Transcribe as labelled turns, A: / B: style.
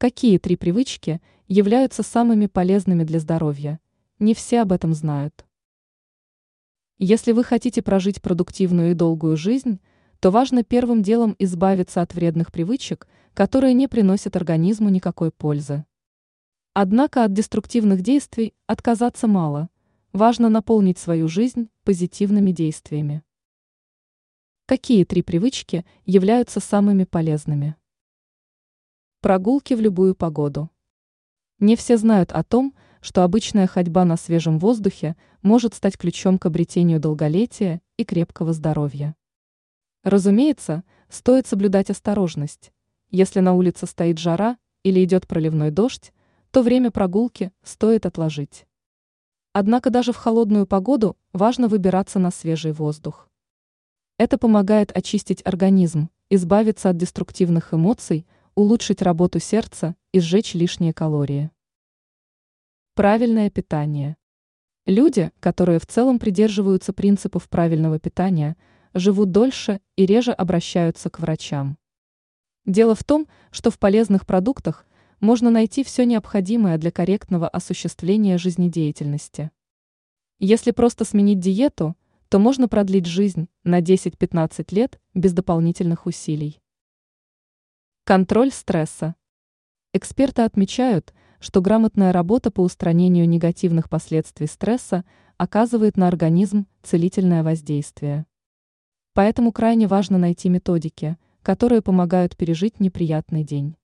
A: Какие три привычки являются самыми полезными для здоровья? Не все об этом знают. Если вы хотите прожить продуктивную и долгую жизнь, то важно первым делом избавиться от вредных привычек, которые не приносят организму никакой пользы. Однако от деструктивных действий отказаться мало. Важно наполнить свою жизнь позитивными действиями. Какие три привычки являются самыми полезными? Прогулки в любую погоду. Не все знают о том, что обычная ходьба на свежем воздухе может стать ключом к обретению долголетия и крепкого здоровья. Разумеется, стоит соблюдать осторожность. Если на улице стоит жара или идет проливной дождь, то время прогулки стоит отложить. Однако даже в холодную погоду важно выбираться на свежий воздух. Это помогает очистить организм, избавиться от деструктивных эмоций – улучшить работу сердца и сжечь лишние калории. Правильное питание. Люди, которые в целом придерживаются принципов правильного питания, живут дольше и реже обращаются к врачам. Дело в том, что в полезных продуктах можно найти все необходимое для корректного осуществления жизнедеятельности. Если просто сменить диету, то можно продлить жизнь на 10-15 лет без дополнительных усилий. Контроль стресса. Эксперты отмечают, что грамотная работа по устранению негативных последствий стресса оказывает на организм целительное воздействие. Поэтому крайне важно найти методики, которые помогают пережить неприятный день.